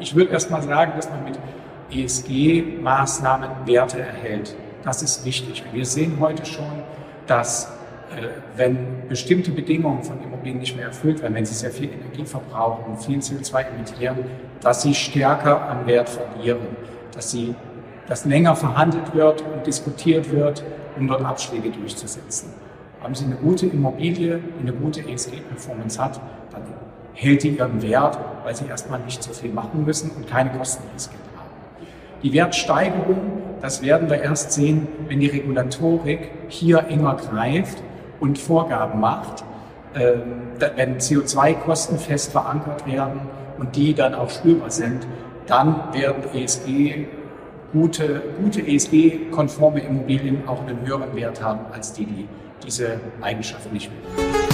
Ich würde erst mal sagen, dass man mit ESG-Maßnahmen Werte erhält. Das ist wichtig. Wir sehen heute schon, dass äh, wenn bestimmte Bedingungen von Immobilien nicht mehr erfüllt werden, wenn sie sehr viel Energie verbrauchen und viel CO2 emittieren, dass sie stärker an Wert verlieren, dass sie dass länger verhandelt wird und diskutiert wird, um dort Abschläge durchzusetzen. Haben Sie eine gute Immobilie, die eine gute ESG-Performance hat, dann hält die ihren Wert, weil Sie erstmal nicht so viel machen müssen und keine Kostenrisiken haben. Die Wertsteigerung, das werden wir erst sehen, wenn die Regulatorik hier enger greift und Vorgaben macht, ähm, wenn CO2-Kosten fest verankert werden und die dann auch spürbar sind, dann werden ESG gute, gute ESG-konforme Immobilien auch einen höheren Wert haben als die, die diese Eigenschaften nicht mehr.